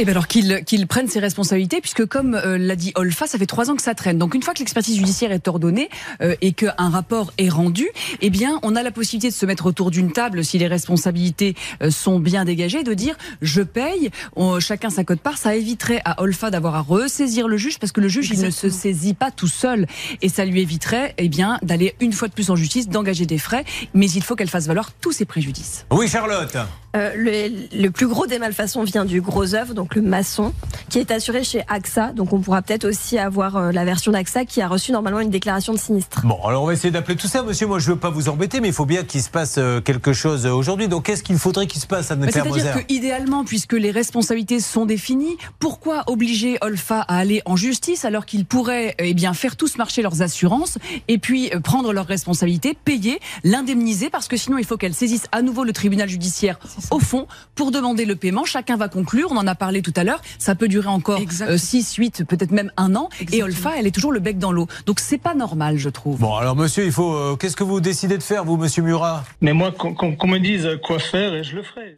Eh bien alors qu'il qu'il prenne ses responsabilités, puisque comme euh, l'a dit Olfa, ça fait trois ans que ça traîne. Donc une fois que l'expertise judiciaire est ordonnée euh, et qu'un rapport est rendu, eh bien on a la possibilité de se mettre autour d'une table si les responsabilités euh, sont bien dégagées, de dire je paye, on- chacun sa cote part. Ça éviterait à Olfa d'avoir à ressaisir le juge, parce que le juge il ne se saisit pas tout seul, et ça lui éviterait eh bien d'aller une fois de plus en justice, d'engager des frais. Mais il faut qu'elle fasse valoir tous ses préjudices. Oui, Charlotte. Euh, le, le plus gros des malfaçons vient du gros œuvre, donc le maçon, qui est assuré chez AXA. Donc on pourra peut-être aussi avoir euh, la version d'AXA qui a reçu normalement une déclaration de sinistre. Bon, alors on va essayer d'appeler tout ça, monsieur. Moi, je veux pas vous embêter, mais il faut bien qu'il se passe euh, quelque chose aujourd'hui. Donc, qu'est-ce qu'il faudrait qu'il se passe, Bah, Anne-Claire C'est-à-dire que idéalement, puisque les responsabilités sont définies, pourquoi obliger Olfa à aller en justice alors qu'ils pourraient eh bien faire tous marcher leurs assurances et puis euh, prendre leurs responsabilités, payer, l'indemniser? Parce que sinon il faut qu'elle saisisse à nouveau le tribunal judiciaire au fond pour demander le paiement. Chacun va conclure. On en a parlé tout à l'heure. Ça peut durer encore Exact. 6, 8, peut-être même un an. Et. Olfa, elle est toujours le bec dans l'eau. Donc c'est pas normal, je trouve. Bon, alors, monsieur, il faut. euh, qu'est-ce que vous décidez de faire, vous, monsieur Murat? Mais moi, qu'on me dise quoi faire et je le ferai.